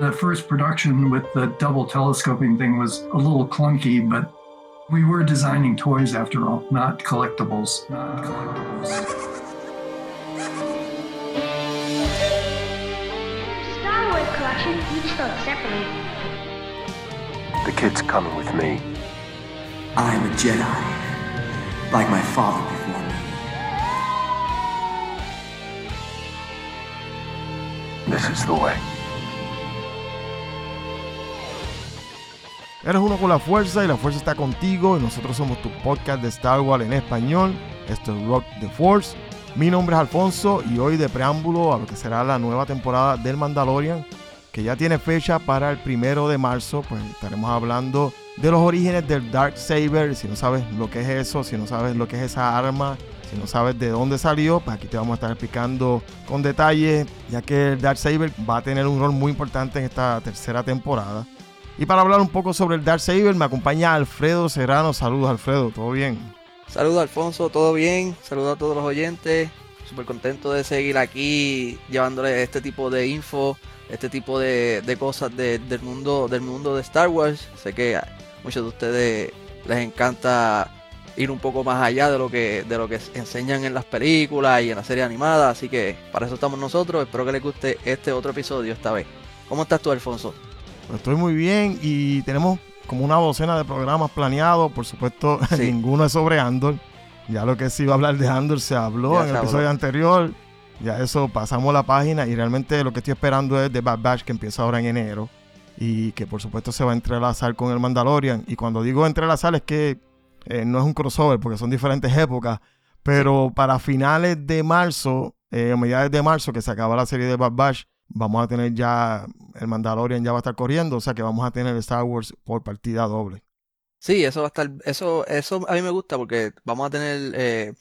The first production with the double telescoping thing was a little clunky, but we were designing toys after all, not collectibles. Not collectibles. Star Wars collection, each sold separately. The kid's coming with me. I am a Jedi, like my father before me. This is the way. Eres uno con la fuerza y la fuerza está contigo y nosotros somos tu podcast de Star Wars en español. Esto es Rock the Force. Mi nombre es Alfonso y hoy de preámbulo a lo que será la nueva temporada del Mandalorian, que ya tiene fecha para el primero de marzo, pues estaremos hablando de los orígenes del Dark Saber. Si no sabes lo que es eso, si no sabes lo que es esa arma, si no sabes de dónde salió, pues aquí te vamos a estar explicando con detalle, ya que el Dark Saber va a tener un rol muy importante en esta tercera temporada. Y para hablar un poco sobre el Dark Saber, me acompaña Alfredo Serrano. Saludos, Alfredo, ¿todo bien? Saludos, Alfonso, ¿todo bien? Saludos a todos los oyentes. Súper contento de seguir aquí llevándole este tipo de info, este tipo de, cosas de- del, mundo, del mundo de Star Wars. Sé que a muchos de ustedes les encanta ir un poco más allá de lo que de lo que enseñan en las películas y en las series animadas, así que para eso estamos nosotros. Espero que les guste este otro episodio esta vez. ¿Cómo estás tú, Alfonso? Estoy muy bien y tenemos como una docena de programas planeados. Por supuesto, Sí. ninguno es sobre Andor. Ya lo que se iba a hablar de Andor se habló Ya en el habló. episodio anterior. Ya eso pasamos la página y realmente lo que estoy esperando es de Bad Batch que empieza ahora en enero y que por supuesto se va a entrelazar con el Mandalorian. Y cuando digo entrelazar es que eh, no es un crossover porque son diferentes épocas, pero para finales de marzo, eh, a mediados de marzo que se acaba la serie de Bad Batch, vamos a tener ya el Mandalorian ya va a estar corriendo, o sea que vamos a tener Star Wars por partida doble. Sí, eso va a estar, eso, eso a mí me gusta porque vamos a tener eh,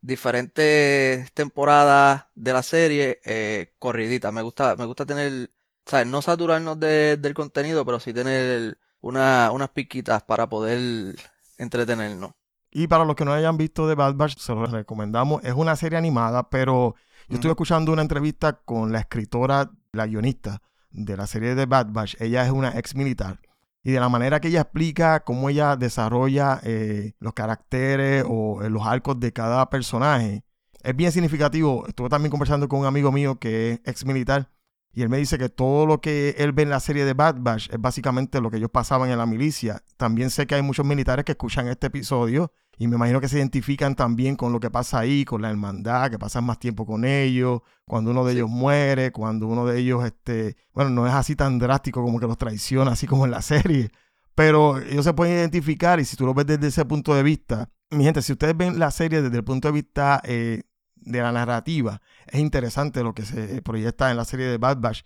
diferentes temporadas de la serie eh, corriditas. Me gusta, me gusta tener, ¿sabes? No saturarnos de- del contenido, pero sí tener una, unas piquitas para poder entretenernos. Y para los que no hayan visto de Bad Batch, se los recomendamos. Es una serie animada, pero yo estuve escuchando una entrevista con la escritora, la guionista de la serie de Bad Batch. Ella es una ex militar. Y de la manera que ella explica cómo ella desarrolla eh, los caracteres o eh, los arcos de cada personaje, es bien significativo. Estuve también conversando con un amigo mío que es ex militar. Y él me dice que todo lo que él ve en la serie de Bad Batch es básicamente lo que ellos pasaban en la milicia. También sé que hay muchos militares que escuchan este episodio y me imagino que se identifican también con lo que pasa ahí, con la hermandad, que pasan más tiempo con ellos, cuando uno de Sí. ellos muere, cuando uno de ellos, este, bueno, no es así tan drástico como que los traiciona, así como en la serie, pero ellos se pueden identificar y si tú lo ves desde ese punto de vista, mi gente, si ustedes ven la serie desde el punto de vista eh, de la narrativa, es interesante lo que se proyecta en la serie de Bad Batch.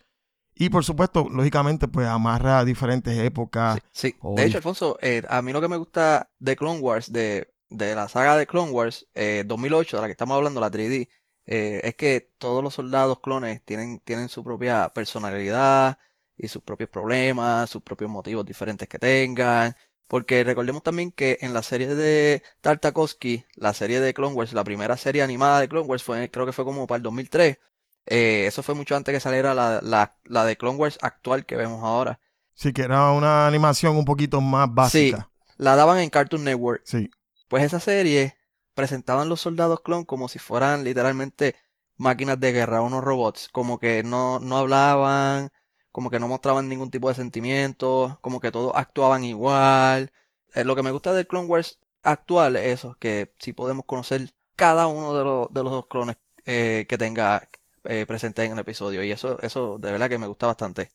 Y por supuesto, lógicamente, pues amarra diferentes épocas. Sí. De hecho, Alfonso, eh, a mí lo que me gusta de Clone Wars, de, de la saga de Clone Wars eh, 2008, de la que estamos hablando, la 3D, eh, es que todos los soldados clones tienen, tienen su propia personalidad y sus propios problemas, sus propios motivos diferentes que tengan. Porque recordemos también que en la serie de Tartakovsky, la serie de Clone Wars, la primera serie animada de Clone Wars, fue, creo que fue como para el 2003. Eh, eso fue mucho antes que saliera la, la, la de Clone Wars actual que vemos ahora. Sí, que era una animación un poquito más básica. La daban en Cartoon Network. Sí. Pues esa serie presentaban los soldados clon como si fueran literalmente máquinas de guerra, unos robots, como que no, no hablaban, como que no mostraban ningún tipo de sentimientos, como que todos actuaban igual. Eh, lo que me gusta del Clone Wars actual es eso, que sí podemos conocer cada uno de los, de los dos clones eh, que tenga eh, presente en el episodio. Y eso, eso de verdad que me gusta bastante.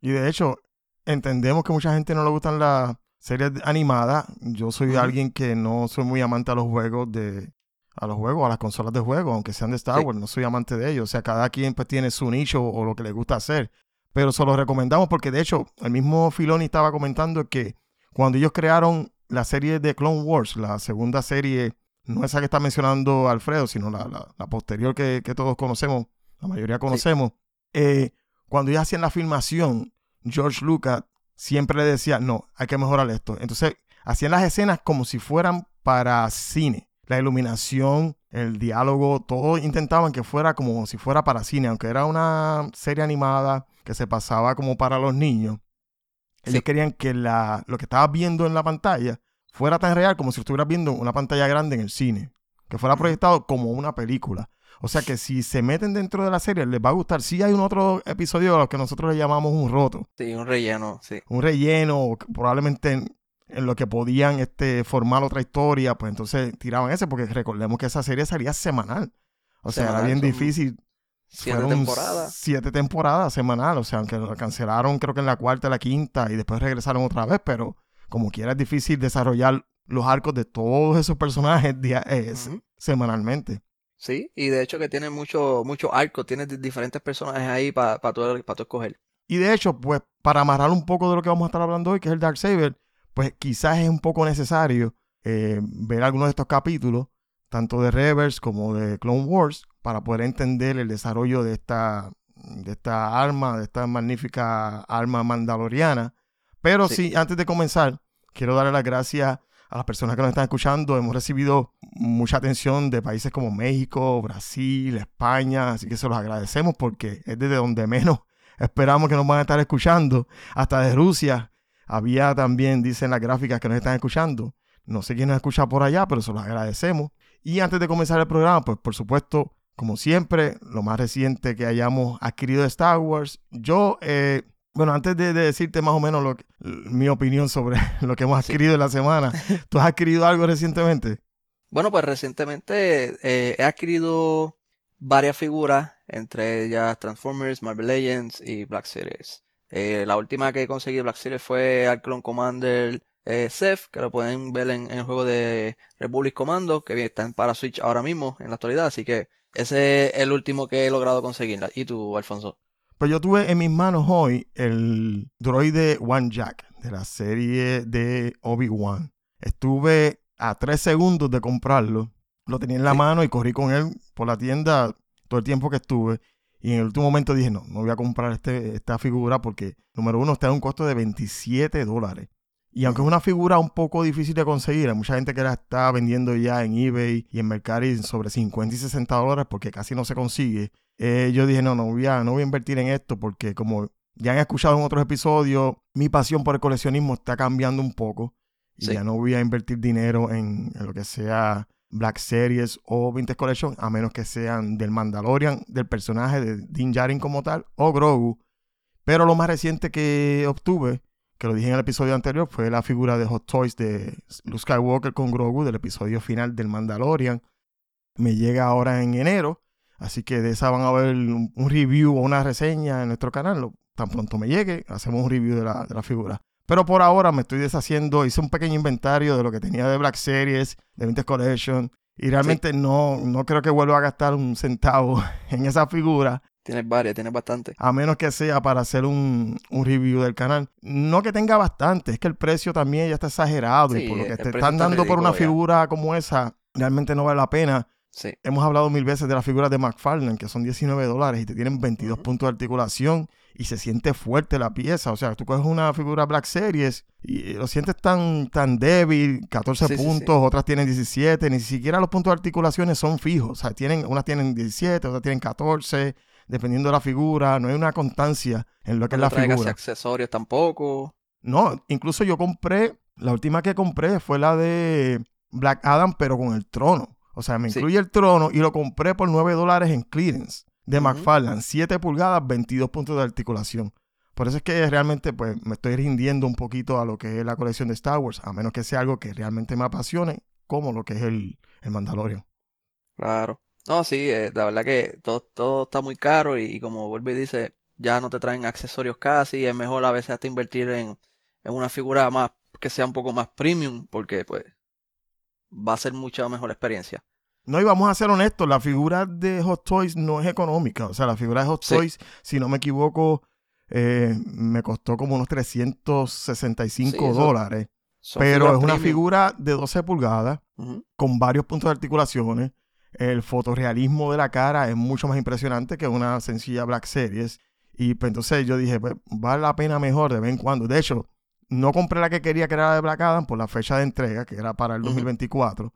Y de hecho, entendemos que mucha gente no le gustan las series animadas. Yo soy alguien que no soy muy amante a los juegos de a los juegos, a las consolas de juego, aunque sean de Star Sí. Wars, no soy amante de ellos. O sea, cada quien pues tiene su nicho o lo que le gusta hacer. Pero se los recomendamos porque de hecho, el mismo Filoni estaba comentando que cuando ellos crearon la serie de Clone Wars, la segunda serie, no esa que está mencionando Alfredo, sino la, la- la posterior que, que todos conocemos, la mayoría conocemos, eh, cuando ellos hacían la filmación, George Lucas siempre le decía, no, hay que mejorar esto. Entonces, hacían las escenas como si fueran para cine. La iluminación, el diálogo, todos intentaban que fuera como si fuera para cine, aunque era una serie animada que se pasaba como para los niños. Ellos Sí. querían que la, lo que estabas viendo en la pantalla fuera tan real como si estuvieras viendo una pantalla grande en el cine, que fuera proyectado como una película. O sea que si se meten dentro de la serie les va a gustar. Sí hay un otro episodio a lo que nosotros le llamamos un roto, Sí, un relleno, sí. un relleno, probablemente en, en lo que podían este, formar otra historia, pues entonces tiraban ese, porque recordemos que esa serie salía semanal. O sea, era bien son difícil. Siete Fueron temporadas. Siete temporadas semanal. O sea, aunque lo cancelaron creo que en la cuarta, la quinta y después regresaron otra vez, pero como quiera es difícil desarrollar los arcos de todos esos personajes eh, semanalmente. Sí, y de hecho que tiene mucho, mucho arco, tiene di- diferentes personajes ahí para pa tú, pa tú escoger. Y de hecho, pues para amarrar un poco de lo que vamos a estar hablando hoy, que es el Dark Saber, pues quizás es un poco necesario eh, ver algunos de estos capítulos, tanto de Rebels como de Clone Wars, para poder entender el desarrollo de esta, de esta arma, de esta magnífica arma mandaloriana. Pero sí. Sí. antes de comenzar, quiero darle las gracias a las personas que nos están escuchando. Hemos recibido mucha atención de países como México, Brasil, España, así que se los agradecemos porque es desde donde menos esperamos que nos van a estar escuchando. Hasta de Rusia. Había también, dicen las gráficas que nos están escuchando. No sé quién nos escucha por allá, pero se los agradecemos. Y antes de comenzar el programa, pues por supuesto, como siempre, lo más reciente que hayamos adquirido de Star Wars. Yo, eh, bueno, antes de, de decirte más o menos lo que- mi opinión sobre lo que hemos Sí. adquirido en la semana, ¿tú has adquirido algo recientemente? Bueno, pues recientemente eh, he adquirido varias figuras, entre ellas Transformers, Marvel Legends y Black Series. Eh, la última que conseguí de Black Series fue al Clone Commander eh, Ceph, que lo pueden ver en, en el juego de Republic Commando, que está en para Switch ahora mismo, en la actualidad, así que ese es el último que he logrado conseguir. ¿Y tú, Alfonso? Pues yo tuve en mis manos hoy el droide One Jack de la serie de Obi-Wan. Estuve a tres segundos de comprarlo. Lo tenía en la Sí. mano y corrí con él por la tienda todo el tiempo que estuve. Y en el último momento dije, no, no voy a comprar este, esta figura porque, número uno, está en un costo de 27 dólares. Y aunque es una figura un poco difícil de conseguir, hay mucha gente que la está vendiendo ya en eBay y en Mercari sobre 50 y 60 dólares porque casi no se consigue. Eh, yo dije, no, no voy, a, no voy a invertir en esto porque como ya han escuchado en otros episodios, mi pasión por el coleccionismo está cambiando un poco. Y Sí. ya no voy a invertir dinero en, en lo que sea Black Series o Vintage Collection, a menos que sean del Mandalorian, del personaje de Din Djarin como tal, o Grogu. Pero lo más reciente que obtuve, que lo dije en el episodio anterior, fue la figura de Hot Toys de Luke Skywalker con Grogu del episodio final del Mandalorian. Me llega ahora en enero, así que de esa van a ver un, un review o una reseña en nuestro canal. Lo- Tan pronto me llegue, hacemos un review de la, de la figura. Pero por ahora me estoy deshaciendo, hice un pequeño inventario de lo que tenía de Black Series, de Vintage Collection, y realmente no, no creo que vuelva a gastar un centavo en esa figura, Tienes varias, tienes bastante. a menos que sea para hacer un, un review del canal. No que tenga bastante, es que el precio también ya está exagerado, y por lo que te están está dando por una ya. figura como esa, realmente no vale la pena. Sí. Hemos hablado mil veces de las figuras de McFarlane, que son 19 dólares y te tienen 22 Ujú. puntos de articulación y se siente fuerte la pieza. O sea, tú coges una figura Black Series y lo sientes tan, tan débil, 14 Sí, sí, sí. puntos, otras tienen 17, ni siquiera los puntos de articulaciones son fijos. O sea, tienen, unas tienen 17, otras tienen 14, dependiendo de la figura. No hay una constancia en lo que es la figura. accesorios tampoco. No, incluso yo compré, la última que compré fue la de Black Adam, pero con el trono. O sea, me Sí. incluye el trono y lo compré por 9 dólares en clearance de Ujú. McFarlane. 7 pulgadas, 22 puntos de articulación. Por eso es que realmente pues me estoy rindiendo un poquito a lo que es la colección de Star Wars, a menos que sea algo que realmente me apasione, como lo que es el, el Mandalorian. Claro. No, sí, eh, la verdad que todo, todo está muy caro y, y como vuelve y dice, ya no te traen accesorios casi, es mejor a veces hasta invertir en, en una figura más que sea un poco más premium, porque pues va a ser mucha mejor experiencia. No, y vamos a ser honestos, la figura de Hot Toys no es económica. O sea, la figura de Hot Sí. Toys, si no me equivoco, eh, me costó como unos 365 Sí, eso- dólares. Pero es una premium. figura de 12 pulgadas con varios puntos de articulaciones. El fotorrealismo de la cara es mucho más impresionante que una sencilla Black Series. Y pues entonces yo dije, pues vale la pena mejor de vez en cuando. De hecho, no compré la que quería, que era la de Black Adam, por la fecha de entrega, que era para el Ujú. 2024.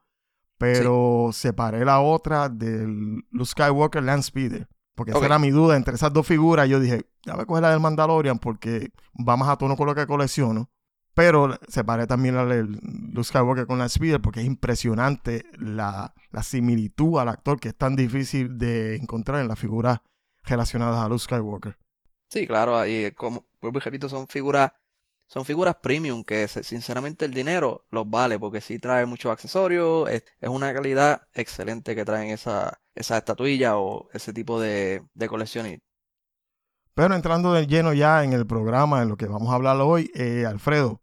pero separé la otra del Luke Skywalker Land Speeder. Porque esa era mi duda entre esas dos figuras. Yo dije, ya voy a coger la del Mandalorian porque va más a tono con lo que colecciono. Pero separé también la del Luke Skywalker con Land Speeder porque es impresionante la, la similitud al actor que es tan difícil de encontrar en las figuras relacionadas a Luke Skywalker. Sí, claro, ahí como vuelvo y repito, son figuras, son figuras premium que sinceramente el dinero los vale porque sí trae muchos accesorios, es, es una calidad excelente que traen esa, esa estatuilla o ese tipo de, de coleccionistas. Pero entrando de lleno ya en el programa, en lo que vamos a hablar hoy, eh, Alfredo,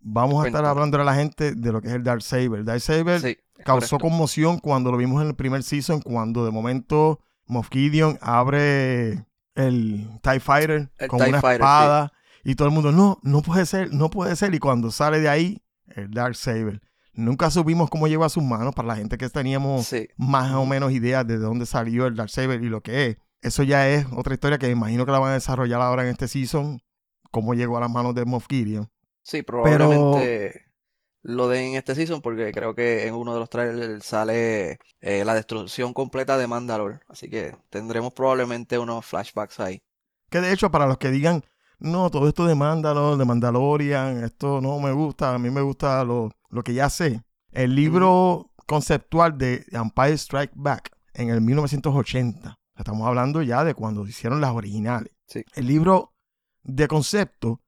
vamos a estar hablando a la gente de lo que es el Dark Saber. Dark Saber Sí, causó correcto. conmoción cuando lo vimos en el primer season, cuando de momento Moff Gideon abre el TIE Fighter El con TIE una Fighter, espada y todo el mundo, no, no puede ser, no puede ser. Y cuando sale de ahí, el Dark Saber. Nunca supimos cómo llegó a sus manos para la gente que teníamos Sí, más o menos ideas de dónde salió el Darksaber y lo que es. Eso ya es otra historia que me imagino que la van a desarrollar ahora en este season, cómo llegó a las manos de Moff Gideon. Sí, probablemente lo den en este season porque creo que en uno de los trailers sale eh, la destrucción completa de Mandalore, así que tendremos probablemente unos flashbacks ahí. Que de hecho, para los que digan, no, todo esto de Mandalore, de Mandalorian, esto no me gusta, a mí me gusta lo, lo que ya sé. El libro conceptual de Empire Strike Back en el 1980. Estamos hablando ya de cuando se hicieron las originales. Sí. El libro de concepto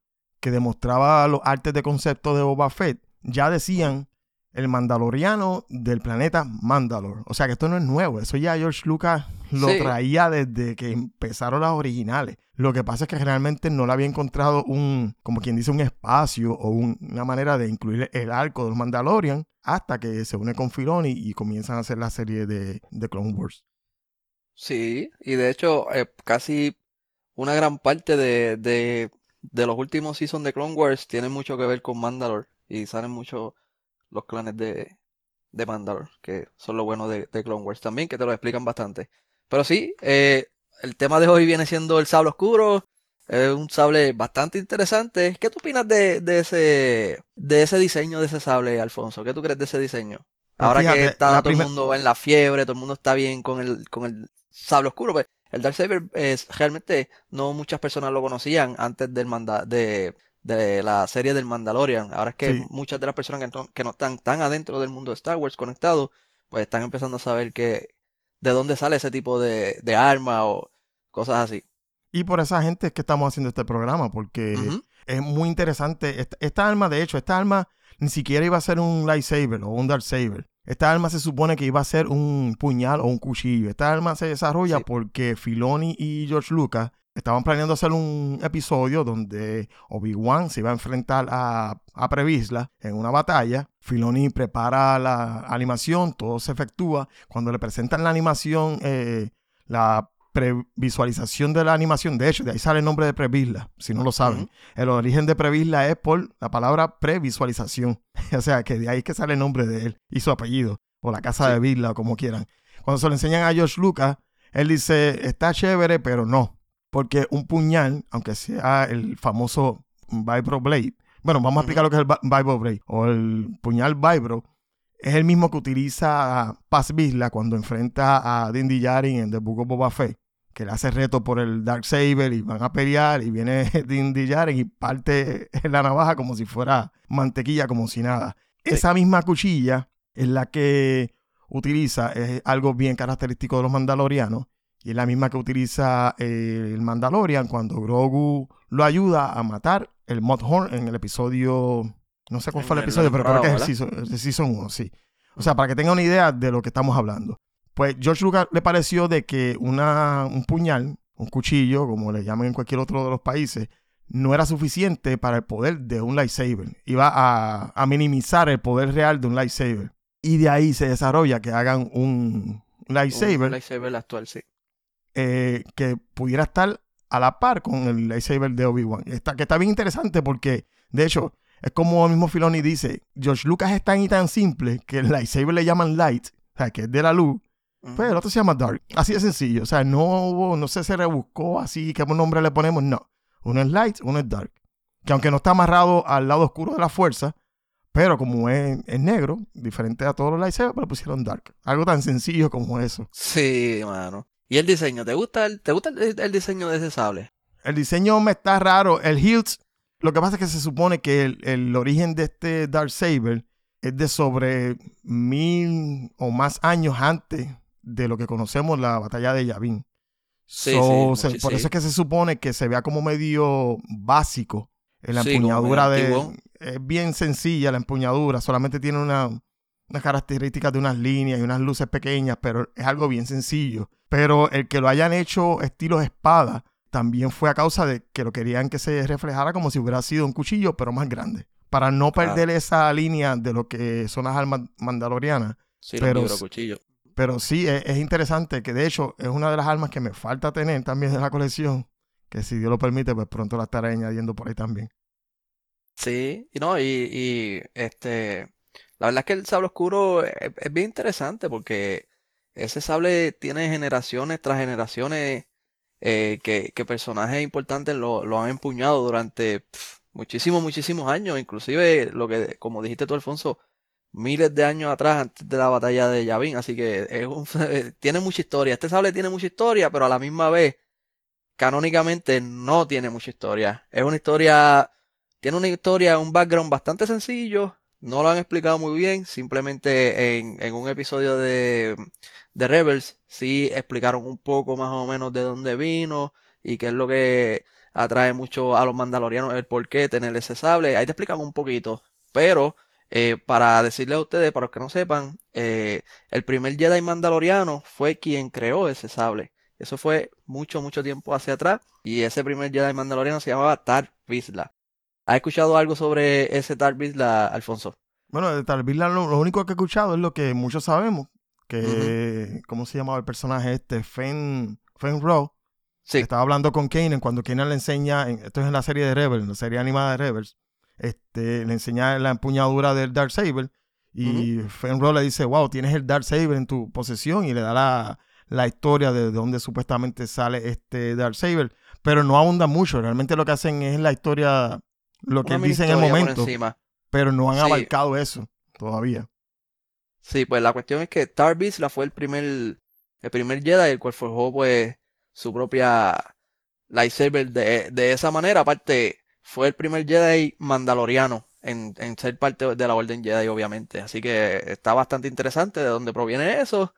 que demostraba los artes de concepto de Boba Fett, ya decían el mandaloriano del planeta Mandalore. O sea que esto no es nuevo, eso ya George Lucas lo Sí. traía desde que empezaron las originales. Lo que pasa es que realmente no le había encontrado un, como quien dice, un espacio o un- una manera de incluir el arco del Mandalorian hasta que se une con Filoni y comienzan a hacer la serie de, de Clone Wars. Sí, y de hecho, eh, casi una gran parte de, de, de los últimos seasons de Clone Wars tienen mucho que ver con Mandalore y salen mucho los clanes de, de Mandalore, que son lo bueno de, de Clone Wars también, que te lo explican bastante. Pero sí, eh, el tema de hoy viene siendo el sable oscuro, es un sable bastante interesante. ¿Qué tú opinas de, de ese, de ese diseño de ese sable, Alfonso? ¿Qué tú crees de ese diseño? Pues Ahora fíjate, que está todo el mundo en la fiebre, todo el mundo está bien con el, con el sable oscuro, pues el Darksaber es realmente no muchas personas lo conocían antes del manda de, de la serie del Mandalorian. Ahora es que Sí. muchas de las personas que no, que no están tan adentro del mundo de Star Wars conectados, pues están empezando a saber que de dónde sale ese tipo de, de arma o cosas así. Y por esa gente es que estamos haciendo este programa, porque. Es muy interesante. Esta, esta arma, de hecho, esta arma ni siquiera iba a ser un lightsaber o un darksaber. Esta arma se supone que iba a ser un puñal o un cuchillo. Esta arma se desarrolla Sí. porque Filoni y George Lucas estaban planeando hacer un episodio donde Obi-Wan se iba a enfrentar a, a Previsla en una batalla. Filoni prepara la animación, todo se efectúa. Cuando le presentan la animación, eh, la previsualización de la animación, de hecho, de ahí sale el nombre de Previsla, si no lo saben. El origen de Previsla es por la palabra previsualización. o sea, que de ahí es que sale el nombre de él y su apellido, o la casa Sí. de Visla, o como quieran. Cuando se lo enseñan a George Lucas, él dice, está chévere, pero no. Porque un puñal, aunque sea el famoso Vibro Blade, bueno, vamos a explicar lo que es el Vi- Vibro Blade, o el puñal Vibro, es el mismo que utiliza Paz Vizla cuando enfrenta a Din Djarin en The Book of Boba Fett, que le hace reto por el Dark Saber y van a pelear y viene Din Djarin y parte la navaja como si fuera mantequilla, como si nada. Esa misma cuchilla es la que utiliza, es algo bien característico de los mandalorianos, y es la misma que utiliza eh, el Mandalorian cuando Grogu lo ayuda a matar el Mudhorn en el episodio, no sé cuál fue el episodio, pero creo que es el season, el season 1, sí. O sea, para que tengan una idea de lo que estamos hablando. Pues George Lucas le pareció de que una, un puñal, un cuchillo, como le llaman en cualquier otro de los países, no era suficiente para el poder de un lightsaber. Iba a, a minimizar el poder real de un lightsaber. Y de ahí se desarrolla que hagan un lightsaber Un lightsaber actual, sí. eh, que pudiera estar a la par con el lightsaber de Obi-Wan. Está, que está bien interesante porque, de hecho, es como el mismo Filoni dice, George Lucas es tan y tan simple que el lightsaber le llaman light, o sea, que es de la luz. Pues el otro se llama dark. Así de sencillo, o sea, no hubo, no sé, se rebuscó así, qué nombre le ponemos, no. Uno es light, uno es dark. Que aunque no está amarrado al lado oscuro de la fuerza, Pero como es, es negro, diferente a todos los lightsabers, pues le pusieron dark. Algo tan sencillo como eso. Sí, mano. ¿Y el diseño? ¿Te gusta el, te gusta el, el diseño de ese sable? El diseño me está raro. El hilt, lo que pasa es que se supone que el, el origen de este Dark Saber es de sobre mil o más años antes de lo que conocemos la batalla de Yavin. Sí, So, sí, se- sí, por eso es que se supone que se vea como medio básico en la empuñadura de... Es bien sencilla la empuñadura, solamente tiene una, unas características de unas líneas y unas luces pequeñas, pero es algo bien sencillo. Pero el que lo hayan hecho estilo espada también fue a causa de que lo querían que se reflejara como si hubiera sido un cuchillo, pero más grande. Para no perder esa línea de lo que son las armas mandalorianas. Sí, pero los cuchillo. Pero sí, es, es interesante que de hecho es una de las armas que me falta tener también de la colección. Que si Dios lo permite, pues pronto la estaré añadiendo por ahí también. Sí, y no, y, y este, la verdad es que el sable oscuro es, bien interesante porque ese sable tiene generaciones tras generaciones eh, que, personajes importantes lo, lo han empuñado durante muchísimos, muchísimos años, inclusive lo que, como dijiste tú, Alfonso, miles de años atrás, antes de la batalla de Yavin, así que es un, tiene mucha historia. Este sable tiene mucha historia, pero a la misma vez, canónicamente no tiene mucha historia. Es una historia tiene una historia, un background bastante sencillo. No lo han explicado muy bien. Simplemente en, en un episodio de, de Rebels sí explicaron un poco más o menos de dónde vino y qué es lo que atrae mucho a los mandalorianos, el por qué tener ese sable. Ahí te explican un poquito. Pero eh, para decirles a ustedes, para los que no sepan, eh, el primer Jedi mandaloriano fue quien creó ese sable. Eso fue mucho, mucho tiempo hacia atrás. Y ese primer Jedi mandaloriano se llamaba Tar Vizsla. ¿Has escuchado algo sobre ese Tar Vizsla, Alfonso? Bueno, de tal vez la- lo, lo único que he escuchado es lo que muchos sabemos. Que, ¿cómo se llamaba el personaje este? Fen, Fen Rowe. Sí, Estaba hablando con Kanan cuando Kanan le enseña, en- esto es en la serie de Rebels, en la serie animada de Rebels, este, le enseña la empuñadura del Dark Saber y Fen Rowe le dice, wow, tienes el Dark Saber en tu posesión y le da la, la historia de dónde supuestamente sale este Dark Saber, pero no ahonda mucho, realmente lo que hacen es la historia, lo que él dice en el momento, pero no han Sí. abarcado eso todavía. Sí, pues la cuestión es que Tar Vizsla fue el primer, el primer Jedi el cual forjó pues su propia lightsaber de, de esa manera. Aparte, fue el primer Jedi mandaloriano en, ser parte de la Orden Jedi, obviamente. Así que está bastante interesante de dónde proviene eso.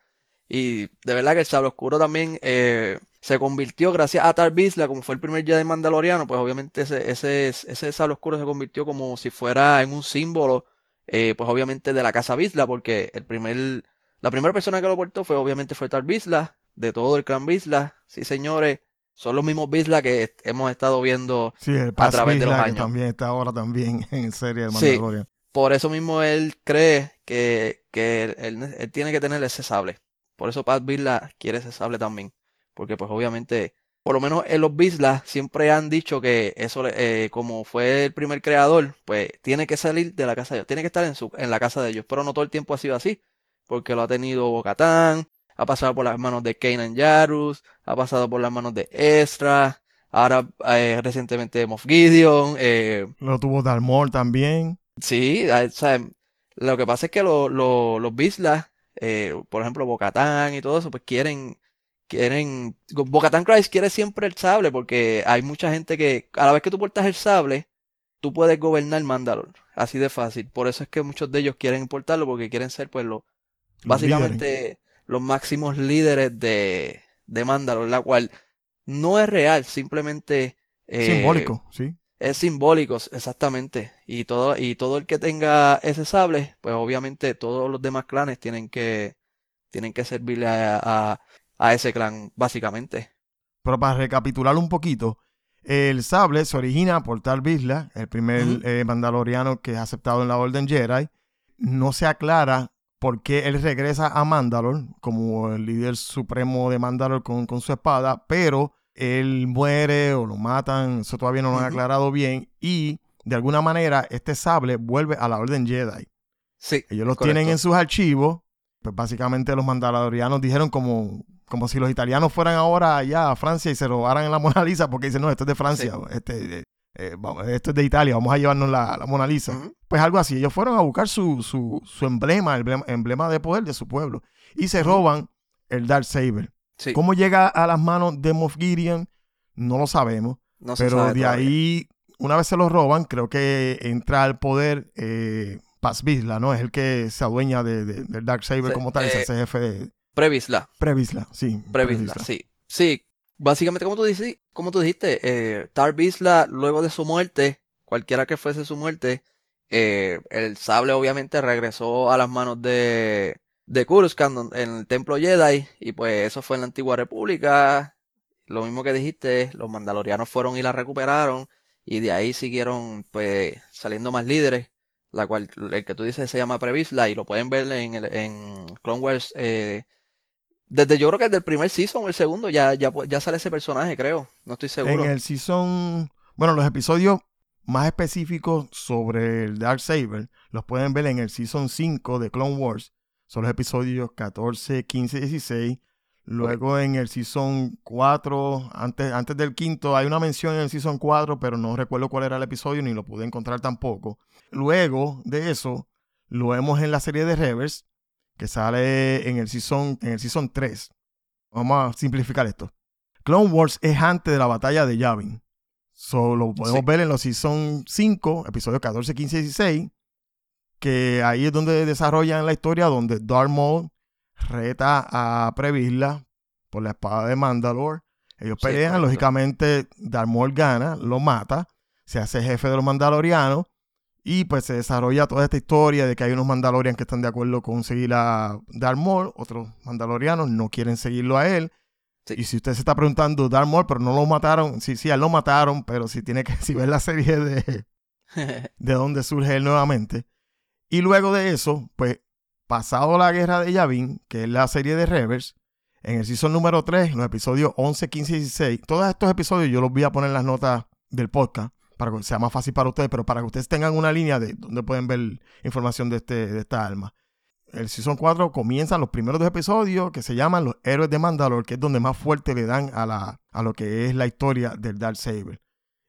Y de verdad que el sable oscuro también eh, se convirtió gracias a Tar Vizsla, como fue el primer Jedi mandaloriano, pues obviamente ese, ese, ese sable oscuro se convirtió como si fuera en un símbolo eh, pues obviamente de la casa Vizsla, porque el primer, la primera persona que lo portó fue obviamente fue Tar Vizsla, de todo el clan Vizsla, sí señores, son los mismos Vizsla que hemos estado viendo, Sí, el Paz través de los Vizsla, que años. también está ahora también en serie de Sí. Mandalorian. por eso mismo él cree que, que él, él- él tiene que tener ese sable, por eso Pat Vizsla quiere ese sable también, porque pues obviamente, por lo menos en los Vizsla siempre han dicho que eso, eh, como fue el primer creador, pues tiene que salir de la casa de ellos, tiene que estar en, su, en la casa de ellos, pero no todo el tiempo ha sido así, porque lo ha tenido Bo-Katan, ha pasado por las manos de Kanan Jarrus, ha pasado por las manos de Ezra, ahora eh, recientemente Moff Gideon, eh, Lo tuvo Dalmor también. Sí, ah, lo que pasa es que lo- lo- los Vizsla, eh, por ejemplo, Bocatán y todo eso, pues quieren, quieren, Bocatán Christ quiere siempre el sable, porque hay mucha gente que, a la vez que tú portas el sable, tú puedes gobernar Mandalor, así de fácil. Por eso es que muchos de ellos quieren portarlo, porque quieren ser, pues, los, básicamente, los máximos líderes de, de Mandalor, la cual no es real, simplemente, eh, Simbólico, sí. es simbólico, exactamente. Y todo, y todo el que tenga ese sable, pues obviamente todos los demás clanes tienen que, tienen que servirle a, a, a ese clan, básicamente. Pero para recapitular un poquito, el sable se origina por Tal Vizsla, el primer eh, mandaloriano que es aceptado en la Orden Jedi. No se aclara por qué él regresa a Mandalor como el líder supremo de Mandalor con, con su espada, pero él muere o lo matan, eso todavía no lo han aclarado bien, y de alguna manera este sable vuelve a la Orden Jedi. Sí, Ellos los correcto. tienen en sus archivos. Pues básicamente los mandalorianos dijeron como, como si los italianos fueran ahora allá a Francia y se robaran en la Mona Lisa porque dicen, no, esto es de Francia. Este, eh, vamos, esto es de Italia, vamos a llevarnos la, la Mona Lisa. Pues algo así, ellos fueron a buscar su, su, su emblema, el emblema, de poder de su pueblo, y se roban el Dark Saber. Sí, ¿Cómo llega a las manos de Moff Gideon? No lo sabemos, no pero sabe de todavía. ahí, una vez se lo roban, creo que entra al poder eh, Paz Vizsla, ¿no? Es el que se adueña de, de- del Dark Saber Sí, como tal, eh, hace jefe de Previsla, Previsla, sí. Previsla, sí. Sí, básicamente como tú, dici- como tú dijiste, eh, Tar luego de su muerte, cualquiera que fuese su muerte, eh, el sable obviamente regresó a las manos de, de don- en el templo Jedi, y pues eso fue en la antigua república. Lo mismo que dijiste, los mandalorianos fueron y la recuperaron, y de ahí siguieron pues saliendo más líderes, la cual el que tú dices se llama Previsla, y lo pueden ver en, el, en Clone Wars eh, desde yo creo que desde el primer season el segundo ya, ya, ya sale ese personaje, creo. No estoy seguro. En el season, bueno, los episodios más específicos sobre el Dark Saber los pueden ver en el season 5 de Clone Wars. Son los episodios 14, 15, 16. Luego en el season 4, antes, antes del quinto, hay una mención en el season 4, pero no recuerdo cuál era el episodio ni lo pude encontrar tampoco. Luego de eso, lo vemos en la serie de Reverse, que sale en el season, en el season 3. Vamos a simplificar esto. Clone Wars es antes de la batalla de Yavin. So, lo podemos Sí. ver en los Season 5, episodios 14, 15 y 16, que ahí es donde desarrollan la historia donde Darth Maul reta a Previsla por la espada de Mandalore. Ellos Sí, pelean, lógicamente Darth Maul gana, lo mata, se hace jefe de los Mandalorianos y pues se desarrolla toda esta historia de que hay unos Mandalorianos que están de acuerdo con seguir a Darth Maul, otros Mandalorianos no quieren seguirlo a él. Sí. Y si usted se está preguntando, Darth Maul, pero no lo mataron, sí, sí, a él lo mataron, pero si tiene que, si ves la serie de, de dónde surge él nuevamente. Y luego de eso, pues, pasado la guerra de Yavin, que es la serie de Reverse, en el season número 3, en los episodios 11, 15 y 16, todos estos episodios yo los voy a poner en las notas del podcast para que sea más fácil para ustedes, pero para que ustedes tengan una línea de donde pueden ver información de, este, de esta alma. El Season 4 comienzan los primeros dos episodios que se llaman Los Héroes de Mandalore, que es donde más fuerte le dan a, la, a lo que es la historia del Dark Saber.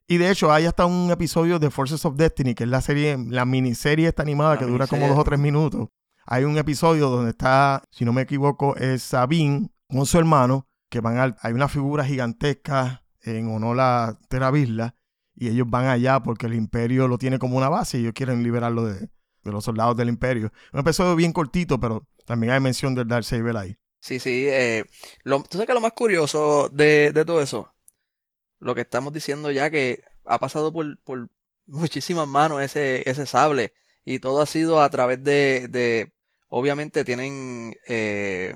Y de hecho hay hasta un episodio de Forces of Destiny, que es la serie, la miniserie esta animada La que dura como dos o tres minutos. Hay un episodio donde está, si no me equivoco, es Sabine con su hermano, que van al, hay una figura gigantesca en honor a y ellos van allá porque el imperio lo tiene como una base y ellos quieren liberarlo de, de los soldados del imperio. Un episodio bien cortito, pero también hay mención del Dark Saber ahí. Sí, sí. Eh, lo, ¿tú sabes que lo más curioso de, de todo eso? Lo que estamos diciendo ya que ha pasado por, por muchísimas manos ese, ese sable. Y todo ha sido a través de, de obviamente tienen eh,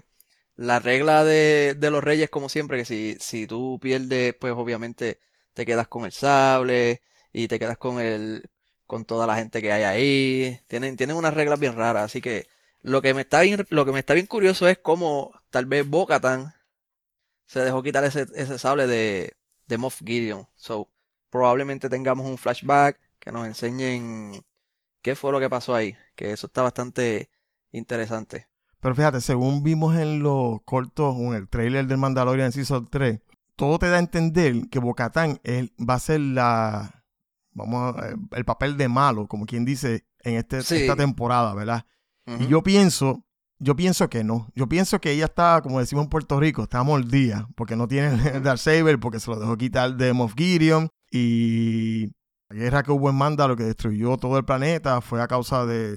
la regla de, de los reyes como siempre, que si, si tú pierdes, pues obviamente te quedas con el sable y te quedas con el, con toda la gente que hay ahí. Tienen, tienen unas reglas bien raras, así que lo que me está bien, lo que me está bien curioso es cómo tal vez Bo-Katan se dejó quitar ese, ese sable de, de Moff Gideon. So, probablemente tengamos un flashback que nos enseñen qué fue lo que pasó ahí. Que eso está bastante interesante. Pero fíjate, según vimos en los cortos en el trailer del Mandalorian Season 3, todo te da a entender que Bocatán va a ser la. Vamos a- el papel de malo, como quien dice, en este, Sí. esta temporada, ¿verdad? Y yo pienso, yo pienso que no. Yo pienso que ella está, como decimos en Puerto Rico, está mordida, porque no tiene el Dark Saber, porque se lo dejó quitar de Moff Gideon. Y la guerra que hubo en Mandalore, que destruyó todo el planeta, fue a causa de,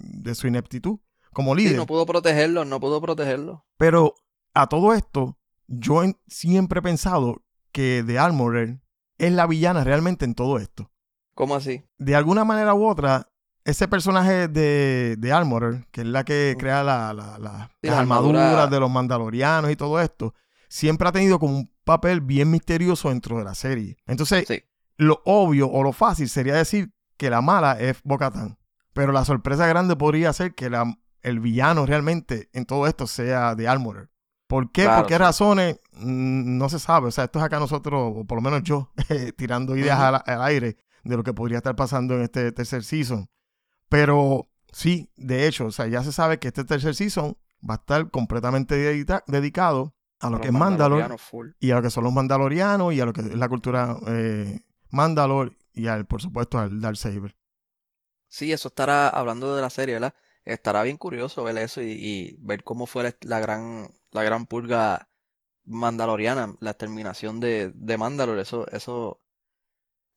de su ineptitud como Sí, líder. no pudo protegerlo, no pudo protegerlo. Pero a todo esto, yo en- siempre he pensado que The Armorer es la villana realmente en todo esto. ¿Cómo así? De alguna manera u otra, ese personaje de, de Armorer, que es la que crea la- la- la- Sí, las la armaduras armadura. de los mandalorianos y todo esto, siempre ha tenido como un papel bien misterioso dentro de la serie. Entonces, Sí. lo obvio o lo fácil sería decir que la mala es Bo-Katan. Pero la sorpresa grande podría ser que la- el villano realmente en todo esto sea de Armorer. ¿Por qué? Claro, ¿Por qué sí. razones? Mm, No se sabe. O sea, esto es acá nosotros, o por lo menos yo, tirando ideas al, al aire de lo que podría estar pasando en este tercer season. Pero sí, de hecho, o sea, ya se sabe que este tercer season va a estar completamente dedicado a lo que es Mandalore y a lo que son los mandalorianos y a lo que es la cultura eh, Mandalore y al, por supuesto al Darksaber. Sí, eso estará hablando de la serie, ¿verdad? Estará bien curioso ver eso y, y ver cómo fue la, la gran, la gran purga mandaloriana, la terminación de, de Mandalore. Eso, eso,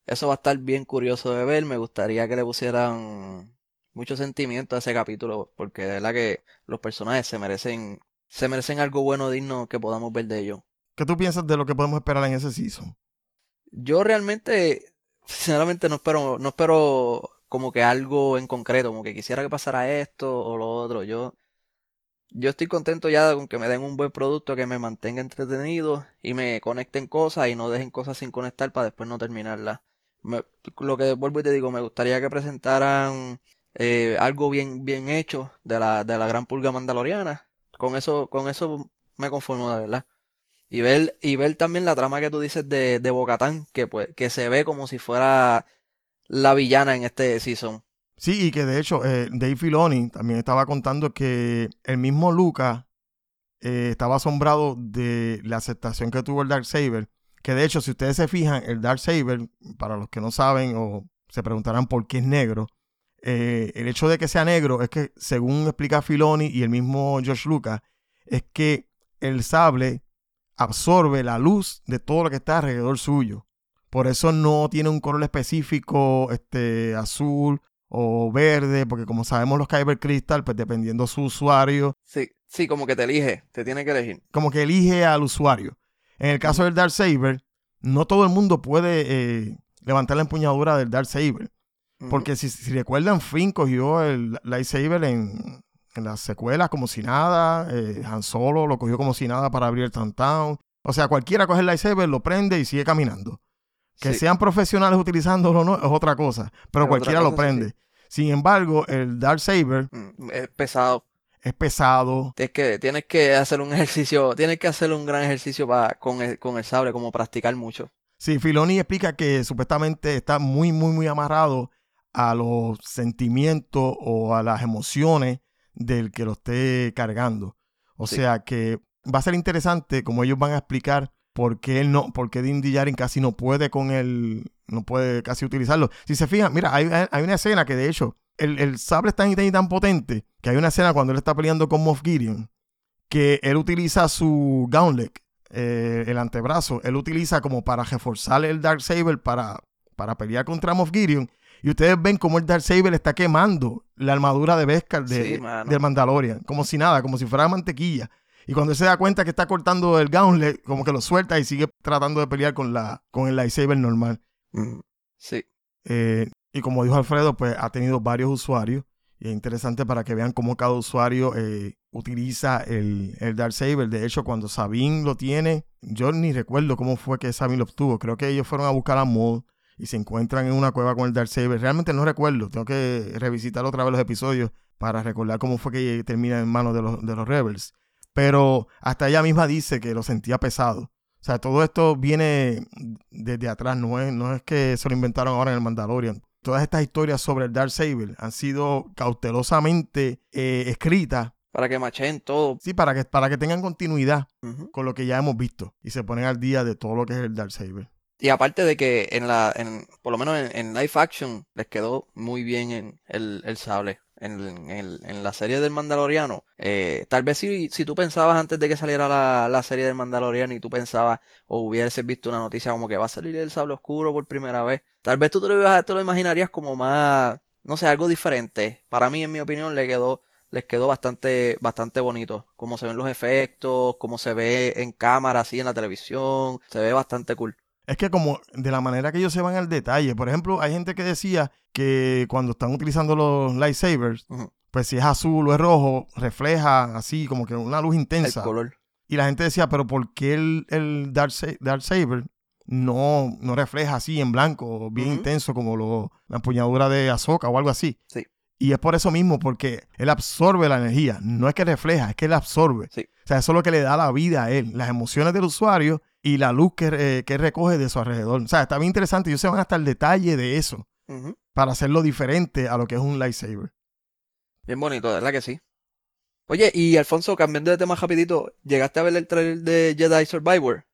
eso va a estar bien curioso de ver. Me gustaría que le pusieran mucho sentimiento a ese capítulo, porque de verdad que los personajes se merecen, se merecen algo bueno, digno que podamos ver de ellos. ¿Qué tú piensas de lo que podemos esperar en ese season? Yo realmente, sinceramente no espero, no espero como que algo en concreto, como que quisiera que pasara esto o lo otro. Yo, yo estoy contento ya con que me den un buen producto que me mantenga entretenido y me conecten cosas y no dejen cosas sin conectar para después no terminarlas. Lo que vuelvo y te digo, me gustaría que presentaran eh, algo bien, bien hecho de la, de la gran pulga mandaloriana. Con eso, con eso me conformo de verdad. Y ver, y ver también la trama que tú dices de, de Bo-Katan, que pues, que se ve como si fuera la villana en este season. Sí, y que de hecho eh, Dave Filoni también estaba contando que el mismo Luca eh, estaba asombrado de la aceptación que tuvo el Darksaber. Que de hecho, si ustedes se fijan, el Darksaber, para los que no saben o se preguntarán por qué es negro, eh, el hecho de que sea negro es que, según explica Filoni y el mismo George Lucas, es que el sable absorbe la luz de todo lo que está alrededor suyo. Por eso no tiene un color específico, este, azul o verde, porque como sabemos los Kyber Crystal, pues dependiendo su usuario, Sí, sí, como que te elige, te tiene que elegir. como que elige al usuario. En el caso del Darksaber, no todo el mundo puede eh, levantar la empuñadura del Darksaber. Ujú. Porque si, si recuerdan, Finn cogió el lightsaber en, en las secuelas como si nada. eh, Han Solo lo cogió como si nada para abrir el Town. O sea, cualquiera coge el lightsaber, lo prende y sigue caminando. Que Sí. sean profesionales utilizándolo o no es otra cosa. Pero Es cualquiera lo prende. sí. Sin embargo, el Darksaber Mm, Es pesado. es pesado. Tienes que, tienes que hacer un ejercicio, tienes que hacer un gran ejercicio para, con el, con el sable, como practicar mucho. Sí, Filoni explica que supuestamente está muy, muy, muy amarrado a los sentimientos o a las emociones del que lo esté cargando. O Sí. sea que va a ser interesante como ellos van a explicar por qué él no, por qué Din Djarin casi no puede con él, no puede casi utilizarlo. Si se fijan, mira, hay, hay una escena que de hecho el, el sable es tan y tan y tan potente que hay una escena cuando él está peleando con Moff Gideon que él utiliza su gauntlet, eh, el antebrazo, él utiliza como para reforzar el Darksaber para, para pelear contra Moff Gideon. Y ustedes ven cómo el Darksaber está quemando la armadura de Beskar de, Sí, del Mandalorian, como si nada, como si fuera mantequilla. Y cuando él se da cuenta que está cortando el gauntlet, como que lo suelta y sigue tratando de pelear con, la, con el lightsaber normal. Mm, Sí. Eh, y como dijo Alfredo, pues ha tenido varios usuarios. Y es interesante para que vean cómo cada usuario eh, utiliza el, el Darksaber. De hecho, cuando Sabine lo tiene, yo ni recuerdo cómo fue que Sabine lo obtuvo. Creo que ellos fueron a buscar a Maul y se encuentran en una cueva con el Darksaber. Realmente no recuerdo. Tengo que revisitar otra vez los episodios para recordar cómo fue que termina en manos de los, de los Rebels. Pero hasta ella misma dice que lo sentía pesado. O sea, todo esto viene desde atrás, no es, no es que se lo inventaron ahora en el Mandalorian. Todas estas historias sobre el Darksaber han sido cautelosamente eh, escritas, Para que machen todo. sí, para que, para que tengan continuidad con lo que ya hemos visto y se ponen al día de todo lo que es el Darksaber. Y aparte de que en la, en, por lo menos en, en live action les quedó muy bien en el, el sable. En, en la serie del Mandaloriano, eh, tal vez si, si tú pensabas antes de que saliera la, la serie del Mandaloriano y tú pensabas o hubieses visto una noticia como que va a salir el sable oscuro por primera vez, tal vez tú te lo, te lo imaginarías como más, no sé, algo diferente. Para mí, en mi opinión, le quedó, les quedó bastante, bastante bonito. Cómo se ven los efectos, cómo se ve en cámara, así en la televisión, se ve bastante cool. Es que como de la manera que ellos se van al detalle, por ejemplo, hay gente que decía que cuando están utilizando los lightsabers, pues si es azul o es rojo, refleja así como que una luz El intensa. color. Y la gente decía, pero ¿por qué el, el Darksa- Darksaber no, no refleja así en blanco, bien intenso como lo, la empuñadura de Ahsoka o algo así? Sí. Y es por eso mismo, porque él absorbe la energía. No es que refleja, es que él absorbe. Sí. O sea, eso es lo que le da la vida a él, las emociones del usuario y la luz que, eh, que recoge de su alrededor. O sea, está bien interesante. Ellos se van hasta el detalle de eso para hacerlo diferente a lo que es un lightsaber. Bien bonito, de verdad que sí. Oye, y Alfonso, cambiando de tema rapidito, ¿llegaste a ver el trailer de Jedi Survivor?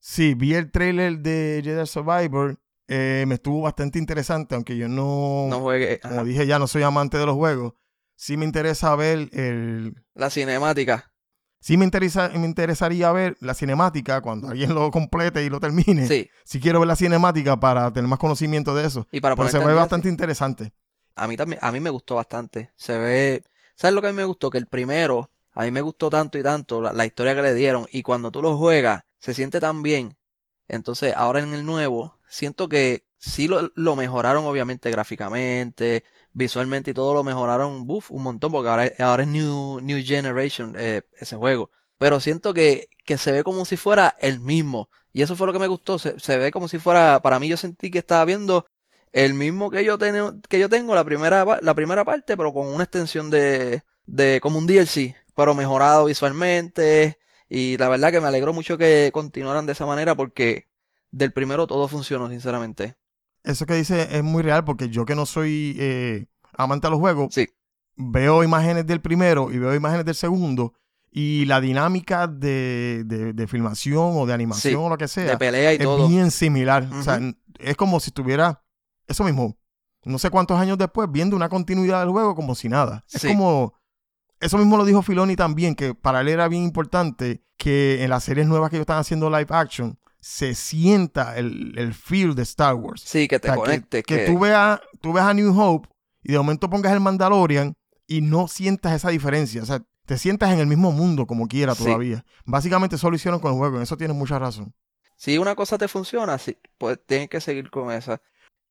Sí, vi el trailer de Jedi Survivor eh, me estuvo bastante interesante, aunque yo no, No juegue. como ajá. dije ya, no soy amante de los juegos. Sí me interesa ver el... La cinemática. Sí me, interesa, me interesaría ver la cinemática cuando alguien lo complete y lo termine. Sí. Sí quiero ver la cinemática para tener más conocimiento de eso. Y para Pero se ve bastante interesante. A mí también, a mí me gustó bastante. Se ve, ¿sabes lo que a mí me gustó? Que el primero, a mí me gustó tanto y tanto la, la historia que le dieron. Y cuando tú lo juegas, se siente tan bien. Entonces, ahora en el nuevo, siento que sí lo, lo mejoraron, obviamente, gráficamente, visualmente y todo lo mejoraron, buf, un montón, porque ahora, ahora es New, New Generation eh, ese juego. Pero siento que, que se ve como si fuera el mismo. Y eso fue lo que me gustó. Se, se ve como si fuera, para mí yo sentí que estaba viendo el mismo que yo, tengo que yo tengo, la primera, la primera parte, pero con una extensión de, de como un DLC, pero mejorado visualmente. Y la verdad que me alegró mucho que continuaran de esa manera porque del primero todo funcionó, sinceramente. Eso que dice es muy real porque yo que no soy eh, amante de los juegos, Sí. veo imágenes del primero y veo imágenes del segundo y la dinámica de, de- de filmación o de animación Sí, o lo que De sea pelea y es todo. bien similar. O sea, es como si estuviera eso mismo, no sé cuántos años después, viendo una continuidad del juego como si nada. Es Sí. como... Eso mismo lo dijo Filoni también, que para él era bien importante que en las series nuevas que ellos están haciendo live action se sienta el, el feel de Star Wars. Sí, que te O sea, que- conectes. Que, que- tú, veas, tú veas a New Hope y de momento pongas el Mandalorian y no sientas esa diferencia. O sea, te sientas en el mismo mundo como quiera Sí. todavía. Básicamente eso lo hicieron con el juego. En eso tienes mucha razón. Si una cosa te funciona, sí, pues tienes que seguir con esa.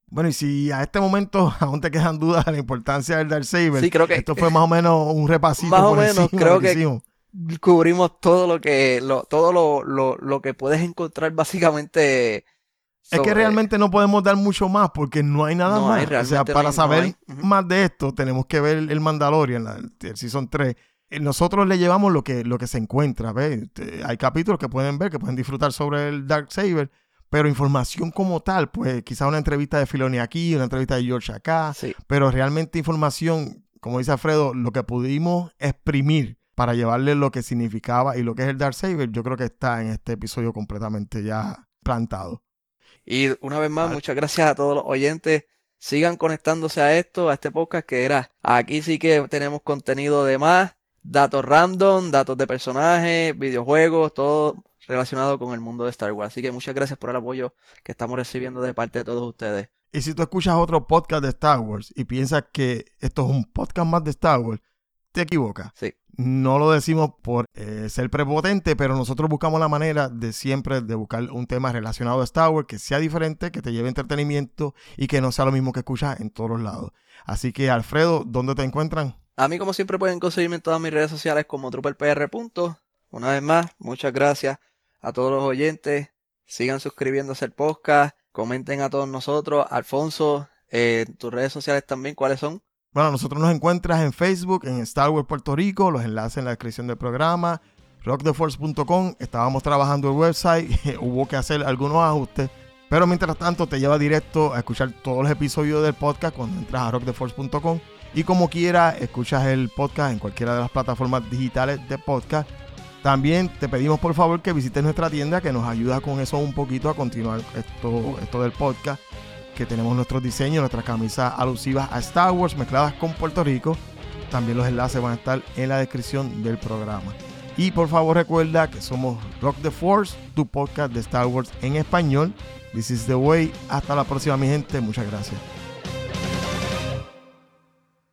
Bueno, y si a este momento aún te quedan dudas de la importancia del Darksaber, Sí, creo que esto fue más o menos un repasito Más o por menos, encima creo que, que-. Cubrimos todo lo que, lo, todo lo, lo, lo que puedes encontrar básicamente. Es que realmente no podemos dar mucho más porque no hay nada No más. hay, o sea, realmente no para no saber más de esto, tenemos que ver el Mandalorian, la, el Season 3. Eh, Nosotros le llevamos lo que, lo que se encuentra. ¿ves? Este, Hay capítulos que pueden ver, que pueden disfrutar sobre el Dark Saber, pero información como tal, pues quizás una entrevista de Filoni aquí, una entrevista de George acá, Sí. pero realmente información, como dice Alfredo, lo que pudimos exprimir para llevarle lo que significaba y lo que es el Dark Saber, yo creo que está en este episodio completamente ya plantado. Y una vez más, Vale. muchas gracias a todos los oyentes. Sigan conectándose a esto, a este podcast que era. Aquí sí que tenemos contenido de más, datos random, datos de personajes, videojuegos, todo relacionado con el mundo de Star Wars. Así que muchas gracias por el apoyo que estamos recibiendo de parte de todos ustedes. Y si tú escuchas otro podcast de Star Wars y piensas que esto es un podcast más de Star Wars, te equivocas. Sí. No lo decimos por eh, ser prepotente, pero nosotros buscamos la manera de siempre de buscar un tema relacionado a Star Wars que sea diferente, que te lleve entretenimiento y que no sea lo mismo que escuchas en todos los lados. Así que, Alfredo, ¿dónde te encuentran? A mí, como siempre, pueden conseguirme en todas mis redes sociales como TrooperPR. Una vez más, muchas gracias a todos los oyentes. Sigan suscribiéndose al podcast. Comenten a todos nosotros. Alfonso, eh, tus redes sociales también, ¿cuáles son? Bueno, nosotros nos encuentras en Facebook, en Star Wars Puerto Rico, los enlaces en la descripción del programa, rocktheforce.com. Estábamos trabajando el website, hubo que hacer algunos ajustes, pero mientras tanto te lleva directo a escuchar todos los episodios del podcast cuando entras a rocktheforce.com y como quiera escuchas el podcast en cualquiera de las plataformas digitales de podcast. También te pedimos por favor que visites nuestra tienda que nos ayuda con eso un poquito a continuar esto, esto del podcast que tenemos nuestros diseños, nuestras camisas alusivas a Star Wars mezcladas con Puerto Rico. También los enlaces van a estar en la descripción del programa. Y por favor recuerda que somos Rock the Force, tu podcast de Star Wars en español. This is the way. Hasta la próxima mi gente. Muchas gracias.